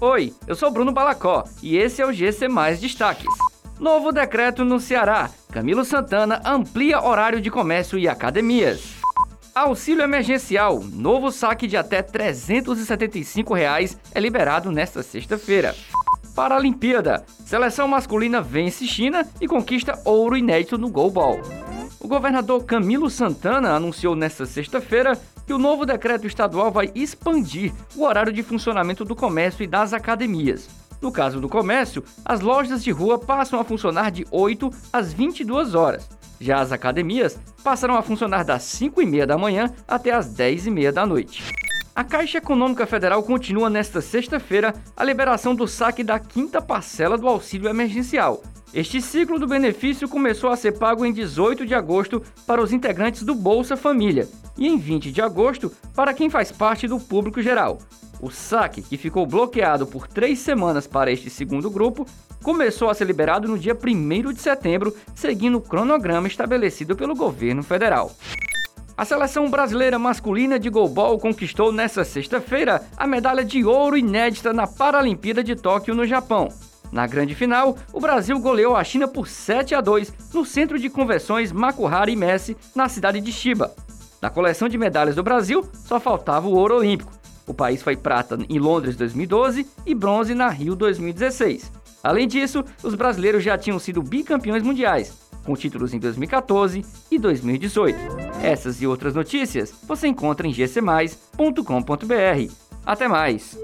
Oi, eu sou Bruno Balacó e esse é o GC Mais Destaques. Novo decreto no Ceará. Camilo Santana amplia horário de comércio e academias. Auxílio emergencial. Novo saque de até 375 reais é liberado nesta sexta-feira. Paralimpíada. Seleção masculina vence China e conquista ouro inédito no goalball. O governador Camilo Santana anunciou nesta sexta-feira que o novo decreto estadual vai expandir o horário de funcionamento do comércio e das academias. No caso do comércio, as lojas de rua passam a funcionar de 8 às 22 horas. Já as academias passarão a funcionar das 5 e meia da manhã até as 10 e meia da noite. A Caixa Econômica Federal continua nesta sexta-feira a liberação do saque da quinta parcela do auxílio emergencial. Este ciclo do benefício começou a ser pago em 18 de agosto para os integrantes do Bolsa Família e em 20 de agosto para quem faz parte do público geral. O saque, que ficou bloqueado por três semanas para este segundo grupo, começou a ser liberado no dia 1 de setembro, seguindo o cronograma estabelecido pelo governo federal. A seleção brasileira masculina de goalball conquistou nesta sexta-feira a medalha de ouro inédita na Paralimpíada de Tóquio, no Japão. Na grande final, o Brasil goleou a China por 7 a 2 no Centro de Convenções Makuhari Messi, na cidade de Chiba. Na coleção de medalhas do Brasil, só faltava o ouro olímpico. O país foi prata em Londres 2012 e bronze na Rio 2016. Além disso, os brasileiros já tinham sido bicampeões mundiais, com títulos em 2014 e 2018. Essas e outras notícias você encontra em gcmais.com.br. Até mais!